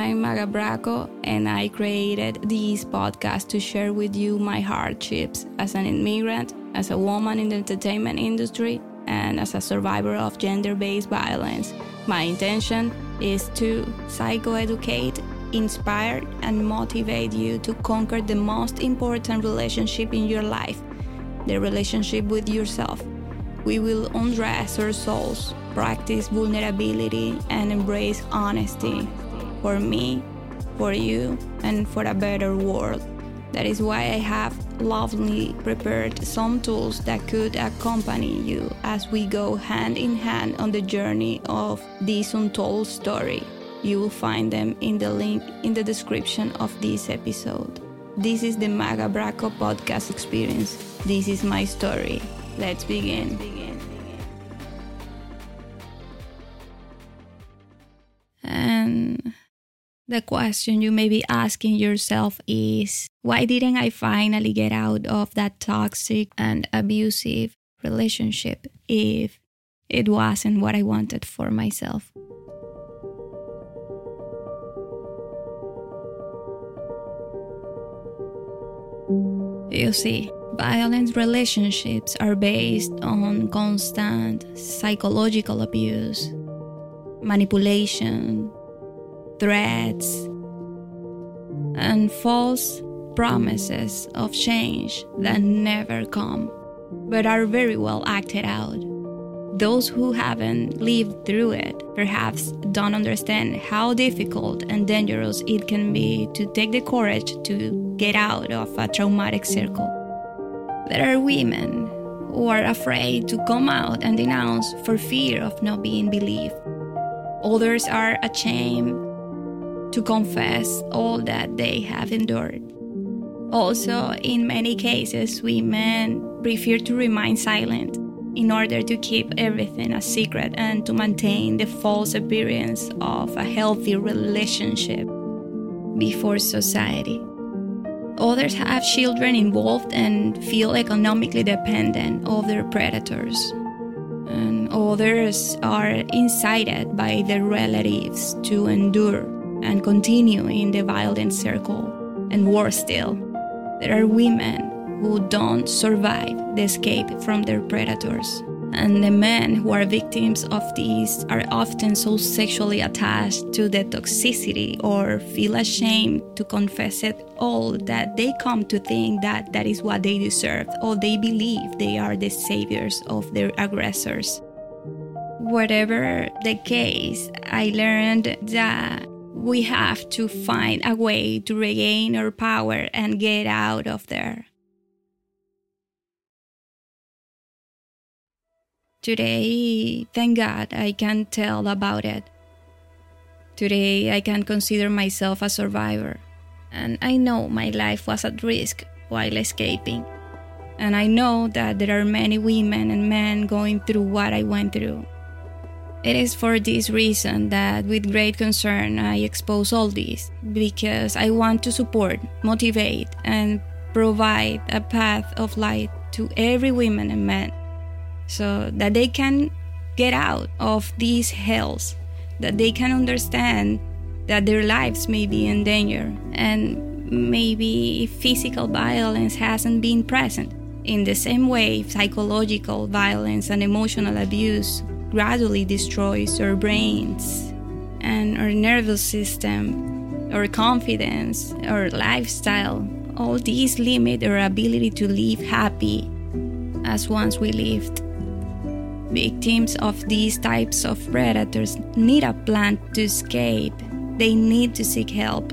I'm Magga Braco, and I created this podcast to share with you my hardships as an immigrant, as a woman in the entertainment industry, and as a survivor of gender based violence. My intention is to psychoeducate, inspire, and motivate you to conquer the most important relationship in your life the relationship with yourself. We will undress our souls, practice vulnerability, and embrace honesty for me, for you, and for a better world. That is why I have lovingly prepared some tools that could accompany you as we go hand in hand on the journey of this untold story. You will find them in the link in the description of this episode. This is the Magga Braco podcast experience. This is my story. Let's begin. And the question you may be asking yourself is why didn't I finally get out of that toxic and abusive relationship if it wasn't what I wanted for myself? You see, violent relationships are based on constant psychological abuse, manipulation, threats, and false promises of change that never come, but are very well acted out. Those who haven't lived through it perhaps don't understand how difficult and dangerous it can be to take the courage to get out of a traumatic circle. There are women who are afraid to come out and denounce for fear of not being believed. Others are ashamed to confess all that they have endured. Also, in many cases, women prefer to remain silent in order to keep everything a secret and to maintain the false appearance of a healthy relationship before society. Others have children involved and feel economically dependent of their predators. And others are incited by their relatives to endure and continue in the violent circle. And worse still, there are women who don't survive the escape from their predators. And the men who are victims of these are often so sexually attached to the toxicity or feel ashamed to confess it all that they come to think that that is what they deserve or they believe they are the saviors of their aggressors. Whatever the case, I learned that we have to find a way to regain our power and get out of there. Today, thank God, I can tell about it. Today, I can consider myself a survivor, and I know my life was at risk while escaping. And I know that there are many women and men going through what I went through. It is for this reason that, with great concern, I expose all this because I want to support, motivate, and provide a path of light to every woman and man so that they can get out of these hells, that they can understand that their lives may be in danger and maybe physical violence hasn't been present. In the same way, psychological violence and emotional abuse gradually destroys our brains and our nervous system, our confidence, our lifestyle. All these limit our ability to live happy as once we lived. Victims of these types of predators need a plan to escape. They need to seek help.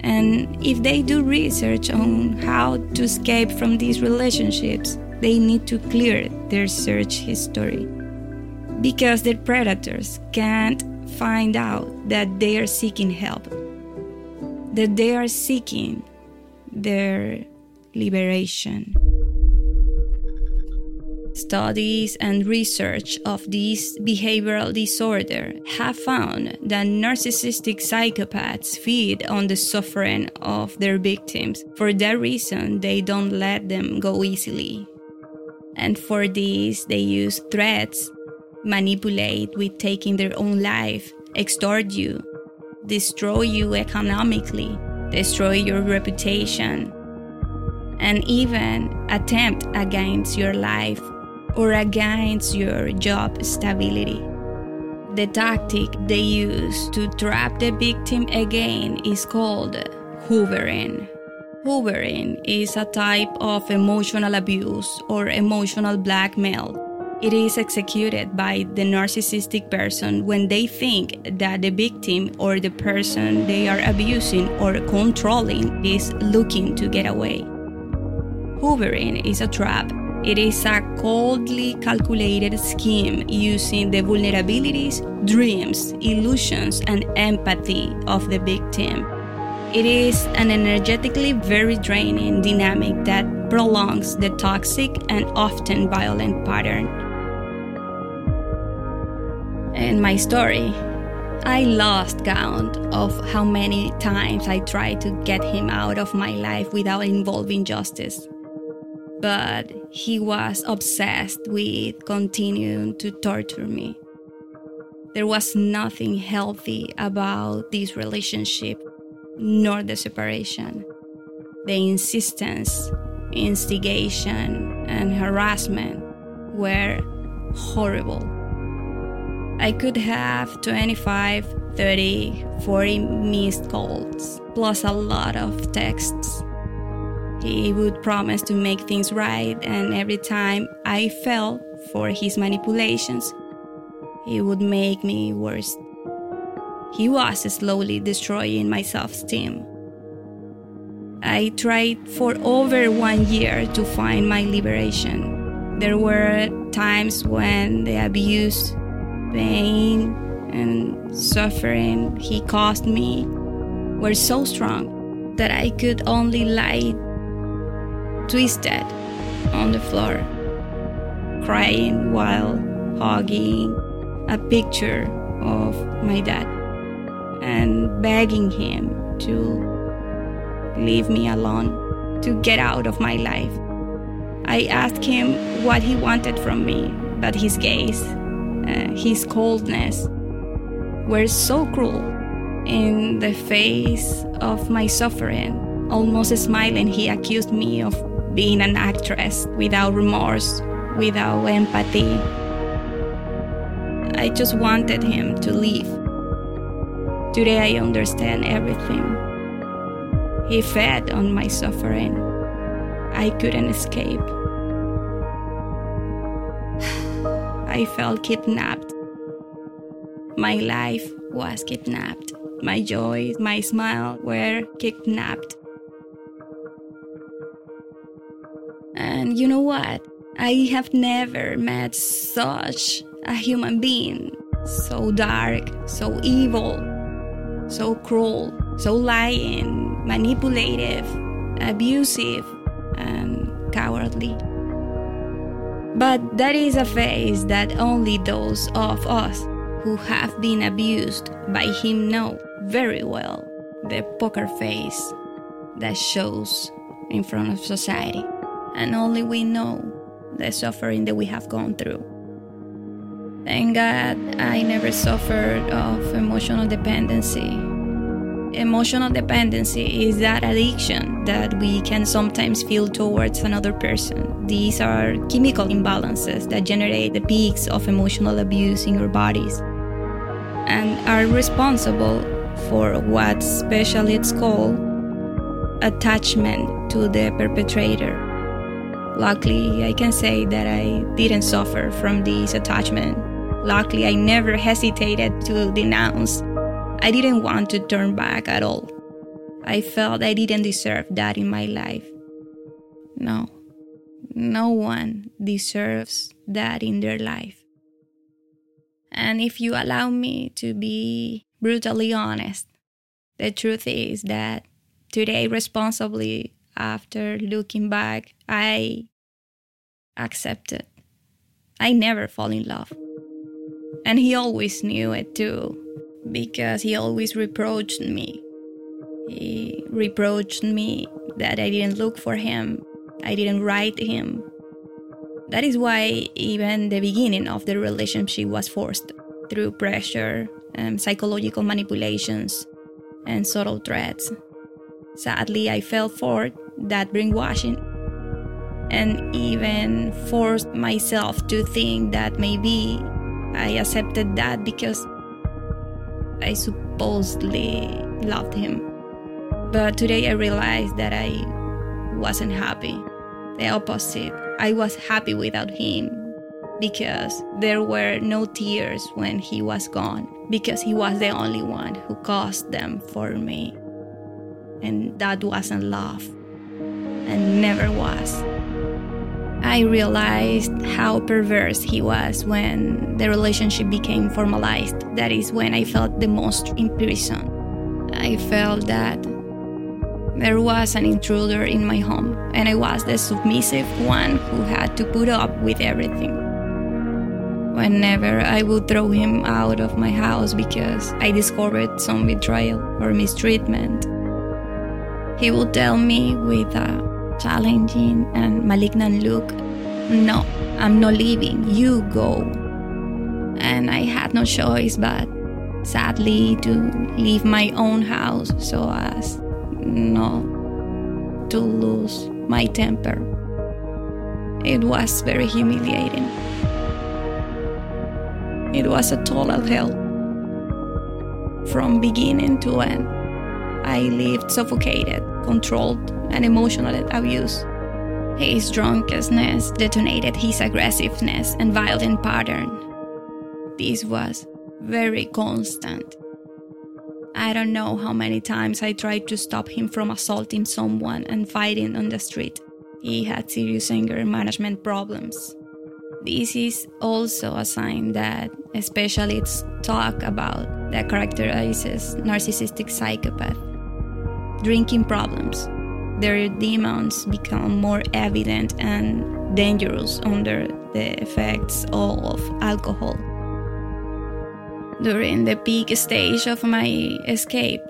And if they do research on how to escape from these relationships, they need to clear their search history because their predators can't find out that they are seeking help, that they are seeking their liberation. Studies and research of this behavioral disorder have found that narcissistic psychopaths feed on the suffering of their victims. For that reason, they don't let them go easily. And for this, they use threats, manipulate with taking their own life, extort you, destroy you economically, destroy your reputation, and even attempt against your life or against your job stability. The tactic they use to trap the victim again is called hoovering. Hoovering is a type of emotional abuse or emotional blackmail. It is executed by the narcissistic person when they think that the victim or the person they are abusing or controlling is looking to get away. Hoovering is a trap it is a coldly calculated scheme using the vulnerabilities, dreams, illusions, and empathy of the victim. It is an energetically very draining dynamic that prolongs the toxic and often violent pattern. In my story, I lost count of how many times I tried to get him out of my life without involving justice but he was obsessed with continuing to torture me. There was nothing healthy about this relationship, nor the separation. The insistence, instigation, and harassment were horrible. I could have 25, 30, 40 missed calls, plus a lot of texts he would promise to make things right, and every time I fell for his manipulations, he would make me worse. He was slowly destroying my self esteem. I tried for over one year to find my liberation. There were times when the abuse, pain, and suffering he caused me were so strong that I could only lie twisted on the floor, crying while hugging a picture of my dad and begging him to leave me alone, to get out of my life. I asked him what he wanted from me, but his gaze, uh, his coldness, were so cruel in the face of my suffering. Almost smiling, he accused me of being an actress without remorse, without empathy. I just wanted him to leave. Today I understand everything. He fed on my suffering. I couldn't escape. I felt kidnapped. My life was kidnapped. My joy, my smile were kidnapped. And you know what? I have never met such a human being. So dark, so evil, so cruel, so lying, manipulative, abusive, and cowardly. But that is a face that only those of us who have been abused by him know very well the poker face that shows in front of society and only we know the suffering that we have gone through. Thank God I never suffered of emotional dependency. Emotional dependency is that addiction that we can sometimes feel towards another person. These are chemical imbalances that generate the peaks of emotional abuse in our bodies and are responsible for what specialists call attachment to the perpetrator. Luckily, I can say that I didn't suffer from this attachment. Luckily, I never hesitated to denounce. I didn't want to turn back at all. I felt I didn't deserve that in my life. No, no one deserves that in their life. And if you allow me to be brutally honest, the truth is that today, responsibly, after looking back, I accepted. I never fall in love. And he always knew it too, because he always reproached me. He reproached me that I didn't look for him, I didn't write him. That is why even the beginning of the relationship was forced through pressure and psychological manipulations and subtle threats. Sadly, I fell for that brainwashing and even forced myself to think that maybe I accepted that because I supposedly loved him. But today I realized that I wasn't happy. The opposite. I was happy without him because there were no tears when he was gone, because he was the only one who caused them for me. And that wasn't love, and never was. I realized how perverse he was when the relationship became formalized. That is when I felt the most imprisoned. I felt that there was an intruder in my home, and I was the submissive one who had to put up with everything. Whenever I would throw him out of my house because I discovered some betrayal or mistreatment, he would tell me with a challenging and malignant look. No, I'm not leaving, you go. And I had no choice but, sadly, to leave my own house so as not to lose my temper. It was very humiliating. It was a total hell. From beginning to end, I lived suffocated, controlled, and emotional abuse. His drunkenness detonated his aggressiveness and violent pattern. This was very constant. I don't know how many times I tried to stop him from assaulting someone and fighting on the street. He had serious anger management problems. This is also a sign that specialists talk about that characterizes narcissistic psychopath. Drinking problems, their demons become more evident and dangerous under the effects all of alcohol. During the peak stage of my escape,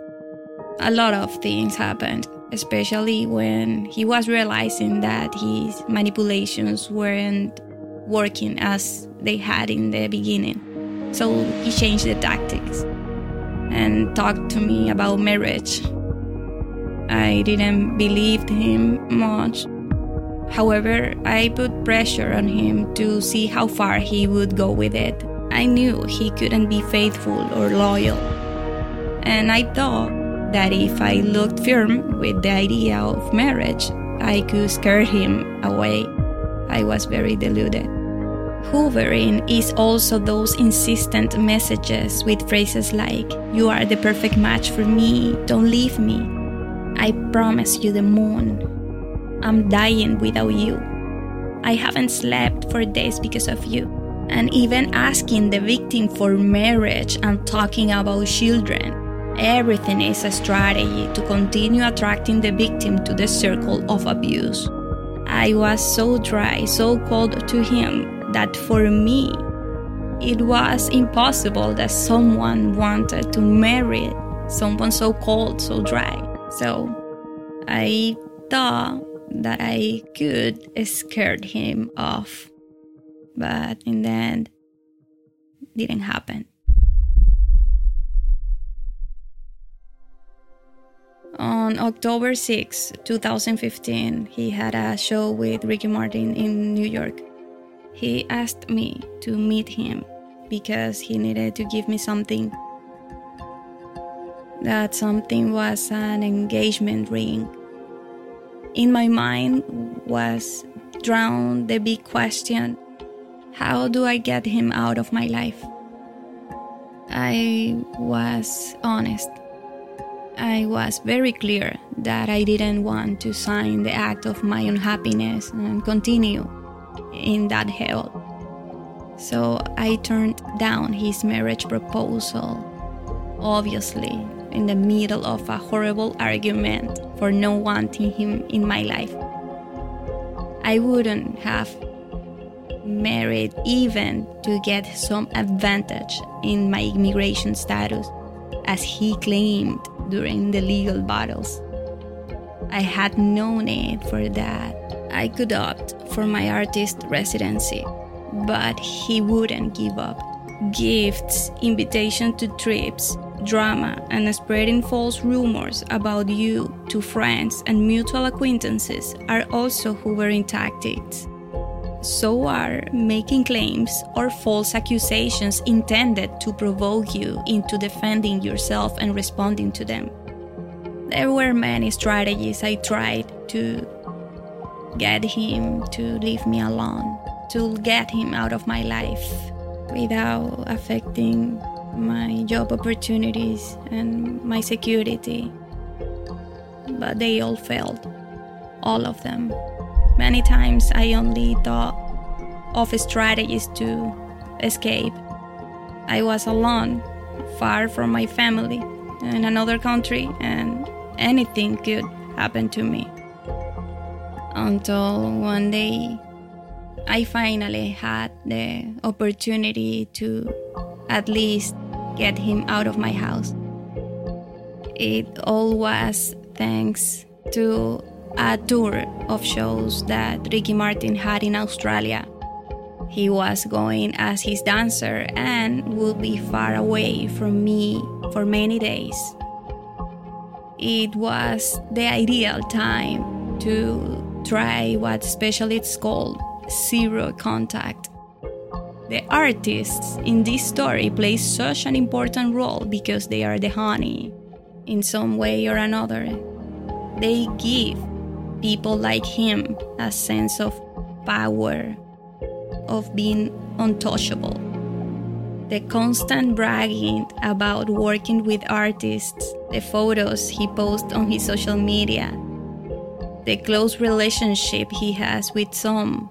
a lot of things happened, especially when he was realizing that his manipulations weren't working as they had in the beginning. So he changed the tactics and talked to me about marriage I didn't believe him much. However, I put pressure on him to see how far he would go with it. I knew he couldn't be faithful or loyal. And I thought that if I looked firm with the idea of marriage, I could scare him away. I was very deluded. Hoovering is also those insistent messages with phrases like, You are the perfect match for me, don't leave me. I promise you the moon. I'm dying without you. I haven't slept for days because of you. And even asking the victim for marriage and talking about children. Everything is a strategy to continue attracting the victim to the circle of abuse. I was so dry, so cold to him that for me, it was impossible that someone wanted to marry someone so cold, so dry. So I thought that I could scare him off, but in the end, didn't happen. On October 6, 2015, he had a show with Ricky Martin in New York. He asked me to meet him because he needed to give me something that something was an engagement ring. In my mind was drowned the big question how do I get him out of my life? I was honest. I was very clear that I didn't want to sign the act of my unhappiness and continue in that hell. So I turned down his marriage proposal, obviously, in the middle of a horrible argument for not wanting him in my life. I wouldn't have married even to get some advantage in my immigration status, as he claimed during the legal battles. I had no need for that. I could opt for my artist residency, but he wouldn't give up. Gifts, invitation to trips, drama, and spreading false rumors about you to friends and mutual acquaintances are also Hoovering tactics. So are making claims or false accusations intended to provoke you into defending yourself and responding to them. There were many strategies I tried to get him to leave me alone, to get him out of my life without affecting my job opportunities and my security. But they all failed, all of them. Many times I only thought of strategies to escape. I was alone, far from my family, in another country, and anything could happen to me. Until one day I finally had the opportunity to at least get him out of my house. It all was thanks to a tour of shows that Ricky Martin had in Australia. He was going as his dancer and would be far away from me for many days. It was the ideal time to try what specialists call zero contact. The artists in this story play such an important role because they are the honey in some way or another. They give people like him a sense of power, of being untouchable. The constant bragging about working with artists, the photos he posts on his social media, the close relationship he has with some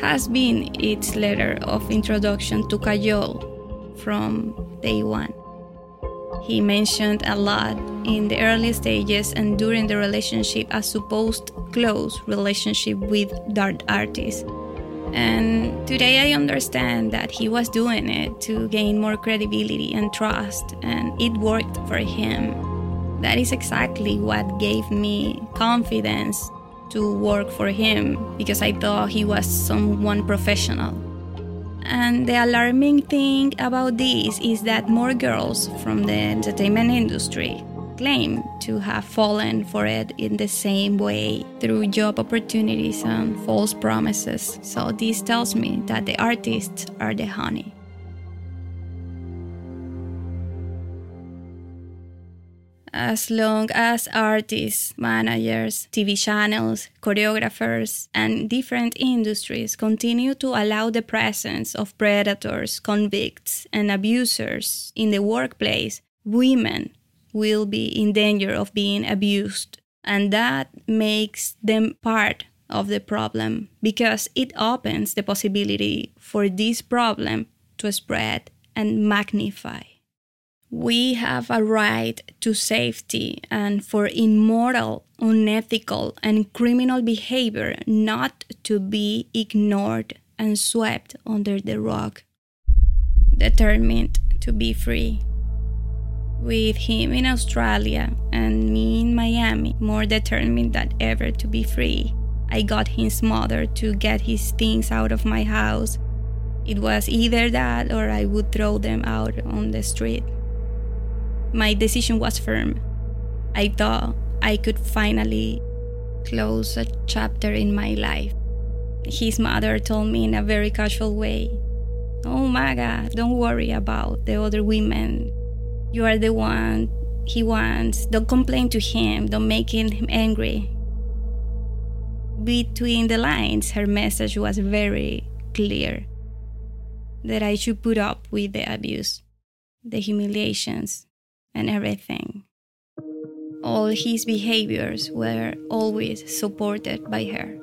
has been its letter of introduction to Kajol from day one. He mentioned a lot in the early stages and during the relationship a supposed close relationship with dart artist. And today I understand that he was doing it to gain more credibility and trust, and it worked for him. That is exactly what gave me confidence to work for him because I thought he was someone professional. And the alarming thing about this is that more girls from the entertainment industry claim to have fallen for it in the same way through job opportunities and false promises. So, this tells me that the artists are the honey. As long as artists, managers, TV channels, choreographers, and different industries continue to allow the presence of predators, convicts, and abusers in the workplace, women will be in danger of being abused. And that makes them part of the problem because it opens the possibility for this problem to spread and magnify. We have a right to safety and for immoral, unethical, and criminal behavior not to be ignored and swept under the rug. Determined to be free. With him in Australia and me in Miami, more determined than ever to be free, I got his mother to get his things out of my house. It was either that or I would throw them out on the street. My decision was firm. I thought I could finally close a chapter in my life. His mother told me in a very casual way, Oh, Magga, don't worry about the other women. You are the one he wants. Don't complain to him. Don't make him angry. Between the lines, her message was very clear that I should put up with the abuse, the humiliations, and everything. All his behaviors were always supported by her.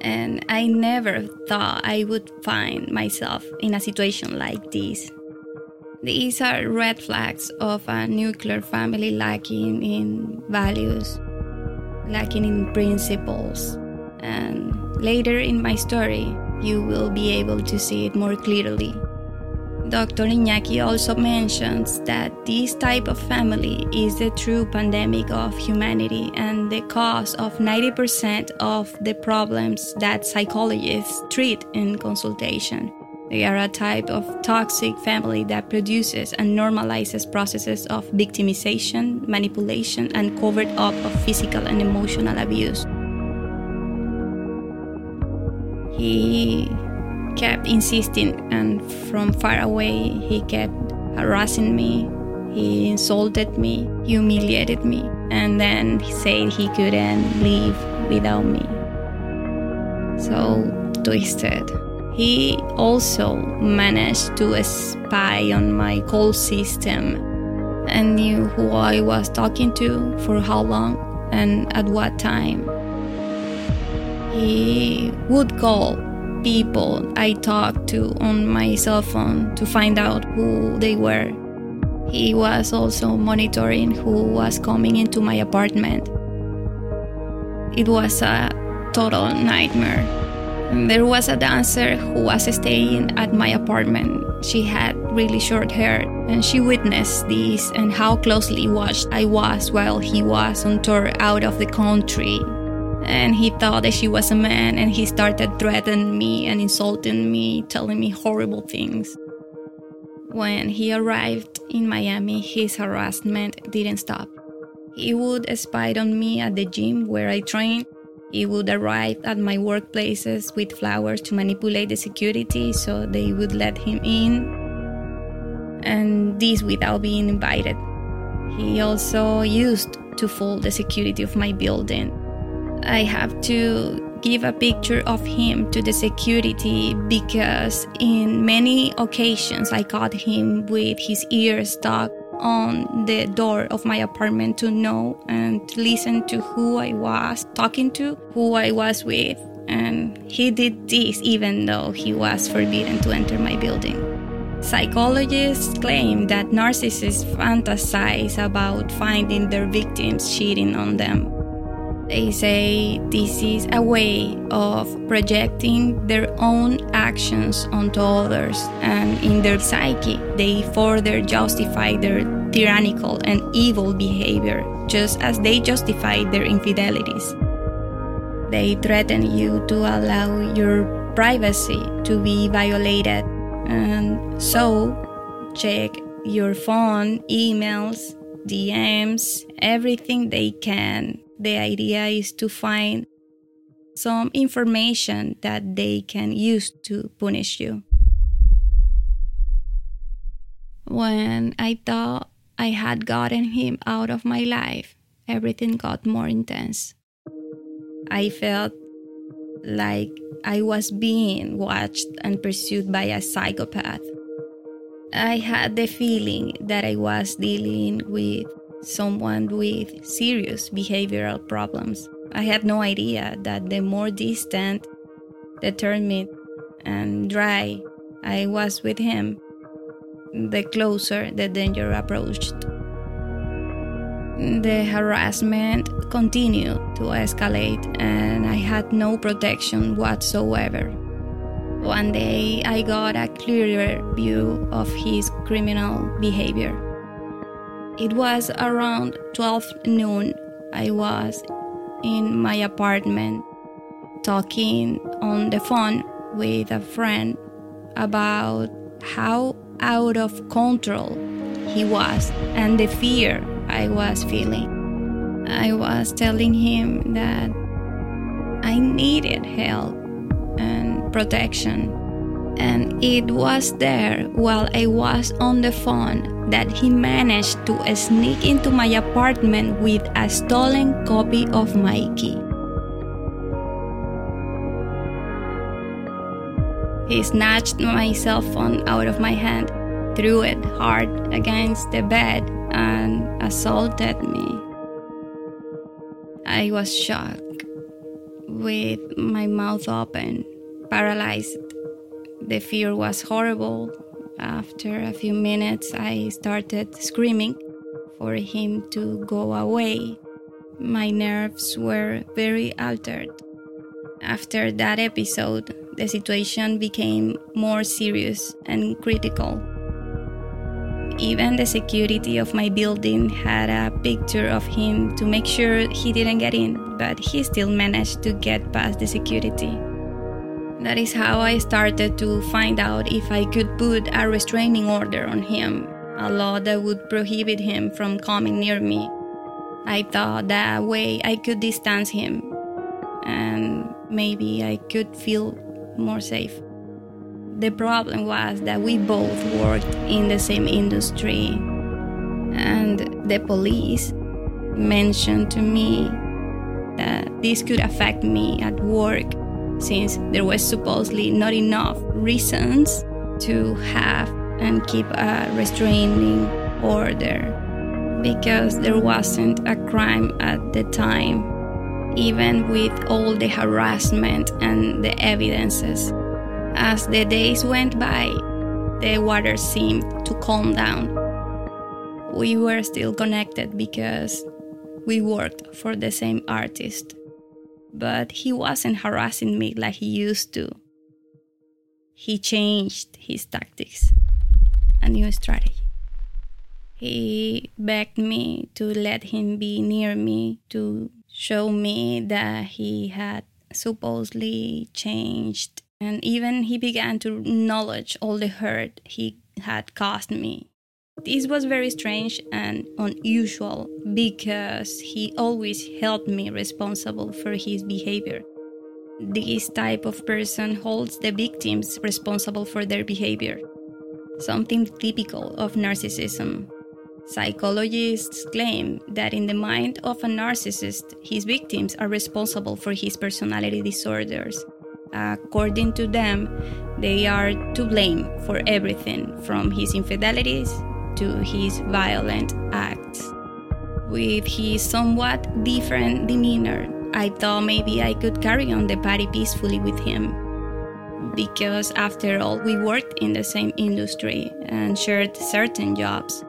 And I never thought I would find myself in a situation like this. These are red flags of a nuclear family lacking in values, lacking in principles. And later in my story, you will be able to see it more clearly. Dr. Iñaki also mentions that this type of family is the true pandemic of humanity and the cause of 90% of the problems that psychologists treat in consultation. They are a type of toxic family that produces and normalizes processes of victimization, manipulation, and covered up of physical and emotional abuse. He kept insisting, and from far away, he kept harassing me. He insulted me, humiliated me, and then he said he couldn't live without me. So twisted. He also managed to spy on my call system and knew who I was talking to, for how long, and at what time. He would call people I talked to on my cell phone to find out who they were. He was also monitoring who was coming into my apartment. It was a total nightmare. There was a dancer who was staying at my apartment. She had really short hair, and she witnessed this and how closely watched I was while he was on tour out of the country and he thought that she was a man and he started threatening me and insulting me telling me horrible things. When he arrived in miami his harassment didn't stop. He would spy on me at the gym where i trained he would arrive at my workplaces with flowers to manipulate the security so they would let him in and this without being invited. He also used to fool the security of my building I have to give a picture of him to the security because in many occasions I caught him with his ears stuck on the door of my apartment to know and listen to who I was talking to, who I was with. And he did this even though he was forbidden to enter my building. Psychologists claim that narcissists fantasize about finding their victims cheating on them they say this is a way of projecting their own actions onto others, and in their psyche, they further justify their tyrannical and evil behavior, just as they justify their infidelities. They threaten you to allow your privacy to be violated, and so check your phone, emails, DMs, everything they can the idea is to find some information that they can use to punish you. When I thought I had gotten him out of my life, everything got more intense. I felt like I was being watched and pursued by a psychopath. I had the feeling that I was dealing with someone with serious behavioral problems. I had no idea that the more distant, determined, and dry I was with him, the closer the danger approached. The harassment continued to escalate, and I had no protection whatsoever. One day, I got a clearer view of his criminal behavior. It was around 12 noon. I was in my apartment talking on the phone with a friend about how out of control he was and the fear I was feeling. I was telling him that I needed help and protection and it was there while I was on the phone that he managed to sneak into my apartment with a stolen copy of my key. He snatched my cell phone out of my hand, threw it hard against the bed, and assaulted me. I was shocked, with my mouth open, paralyzed the fear was horrible. After a few minutes, I started screaming for him to go away. My nerves were very altered. After that episode, the situation became more serious and critical. Even the security of my building had a picture of him to make sure he didn't get in, but he still managed to get past the security. That is how I started to find out if I could put a restraining order on him, a law that would prohibit him from coming near me. I thought that way I could distance him and maybe I could feel more safe. The problem was that we both worked in the same industry, and the police mentioned to me that this could affect me at work since there was supposedly not enough reasons to have and keep a restraining order because there wasn't a crime at the time, even with all the harassment and the evidences. As the days went by, the water seemed to calm down. We were still connected because we worked for the same artist, but he wasn't harassing me like he used to. He changed his tactics, a new strategy. He begged me to let him be near me to show me that he had supposedly changed and even he began to acknowledge all the hurt he had caused me. This was very strange and unusual because he always held me responsible for his behavior. This type of person holds the victims responsible for their behavior, something typical of narcissism. Psychologists claim that in the mind of a narcissist, his victims are responsible for his personality disorders According to them, they are to blame for everything from his infidelities to his violent acts. With his somewhat different demeanor, I thought maybe I could carry on the party peacefully with him. Because after all, we worked in the same industry and shared certain jobs.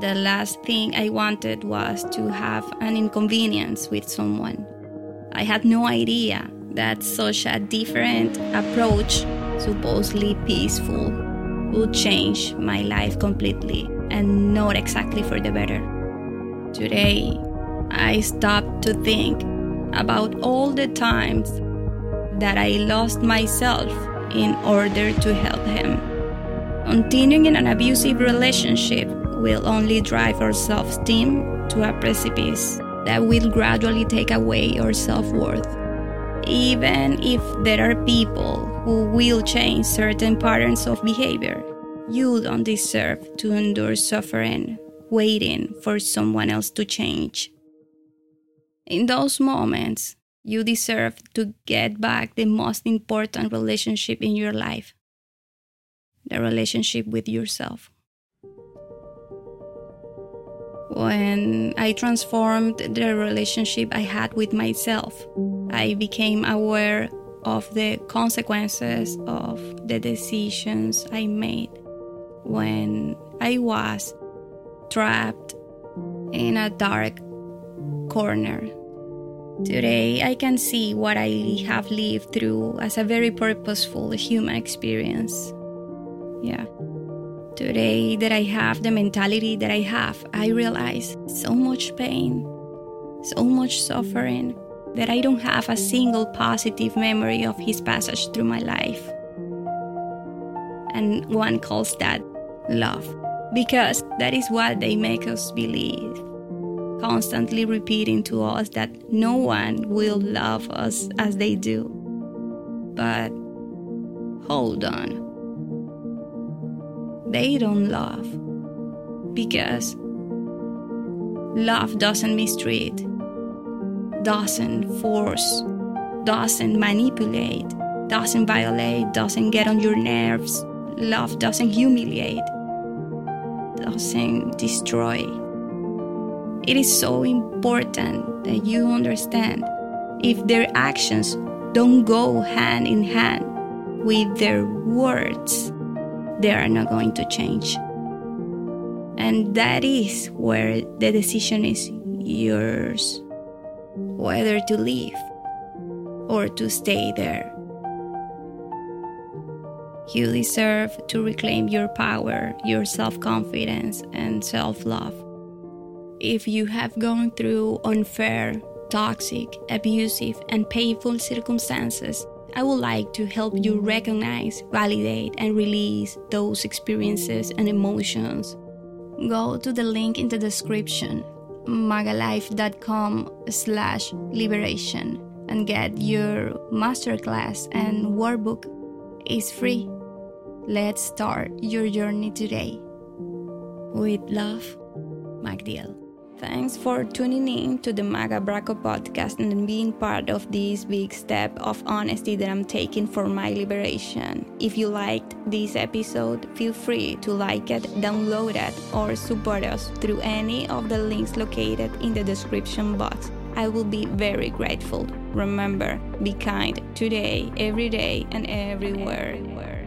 The last thing I wanted was to have an inconvenience with someone. I had no idea that such a different approach, supposedly peaceful, would change my life completely and not exactly for the better. Today, I stopped to think about all the times that I lost myself in order to help him. Continuing in an abusive relationship will only drive our self esteem to a precipice that will gradually take away our self worth even if there are people who will change certain patterns of behavior. You don't deserve to endure suffering waiting for someone else to change. In those moments, you deserve to get back the most important relationship in your life the relationship with yourself. When I transformed the relationship I had with myself, I became aware of the consequences of the decisions I made when I was trapped in a dark corner. Today, I can see what I have lived through as a very purposeful human experience. Yeah. Today, that I have the mentality that I have, I realize so much pain, so much suffering, that I don't have a single positive memory of his passage through my life. And one calls that love, because that is what they make us believe, constantly repeating to us that no one will love us as they do. But hold on. They don't love because love doesn't mistreat doesn't force, doesn't manipulate, doesn't violate, doesn't get on your nerves. Love doesn't humiliate, doesn't destroy. It is so important that you understand if their actions don't go hand in hand with their words, they are not going to change. And that is where the decision is yours whether to leave or to stay there. You deserve to reclaim your power, your self confidence, and self love. If you have gone through unfair, toxic, abusive, and painful circumstances I would like to help you recognize, validate, and release those experiences and emotions. Go to the link in the description, maggalife.com slash liberation, and get your masterclass and workbook. It's free. Let's start your journey today. With love, Magdiel. Thanks for tuning in to the Magga Braco podcast and being part of this big step of honesty that I'm taking for my liberation. If you liked this episode, feel free to like it, download it, or support us through any of the links located in the description box. I will be very grateful. Remember, be kind today, every day, and everywhere. everywhere.